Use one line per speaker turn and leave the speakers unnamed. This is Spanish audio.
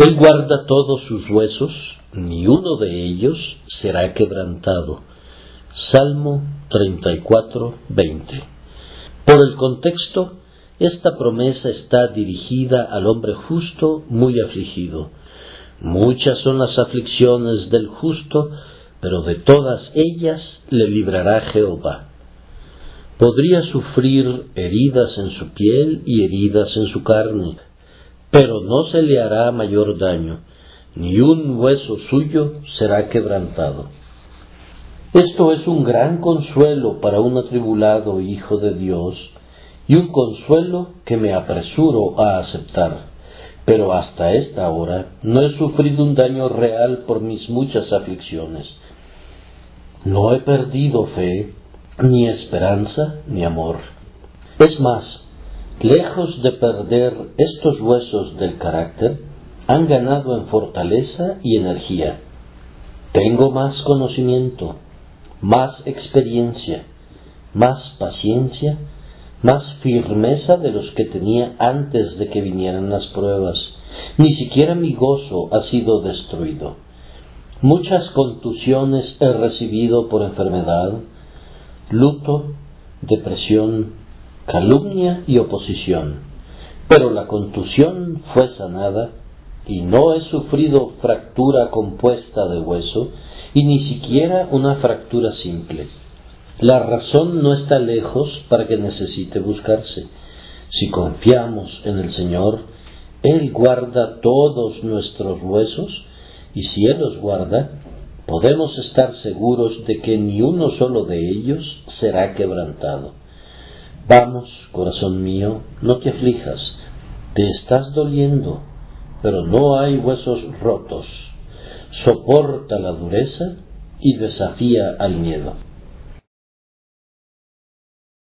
Él guarda todos sus huesos, ni uno de ellos será quebrantado. Salmo 34, 20. Por el contexto, esta promesa está dirigida al hombre justo muy afligido. Muchas son las aflicciones del justo, pero de todas ellas le librará Jehová. Podría sufrir heridas en su piel y heridas en su carne, pero no se le hará mayor daño, ni un hueso suyo será quebrantado. Esto es un gran consuelo para un atribulado hijo de Dios, y un consuelo que me apresuro a aceptar. Pero hasta esta hora no he sufrido un daño real por mis muchas aflicciones. No he perdido fe, ni esperanza, ni amor. Es más, lejos de perder estos huesos del carácter, han ganado en fortaleza y energía. Tengo más conocimiento, más experiencia, más paciencia, más firmeza de los que tenía antes de que vinieran las pruebas. Ni siquiera mi gozo ha sido destruido. Muchas contusiones he recibido por enfermedad, luto, depresión, calumnia y oposición. Pero la contusión fue sanada y no he sufrido fractura compuesta de hueso y ni siquiera una fractura simple. La razón no está lejos para que necesite buscarse. Si confiamos en el Señor, Él guarda todos nuestros huesos y si Él los guarda, podemos estar seguros de que ni uno solo de ellos será quebrantado. Vamos, corazón mío, no te aflijas, te estás doliendo, pero no hay huesos rotos. Soporta la dureza y desafía al miedo.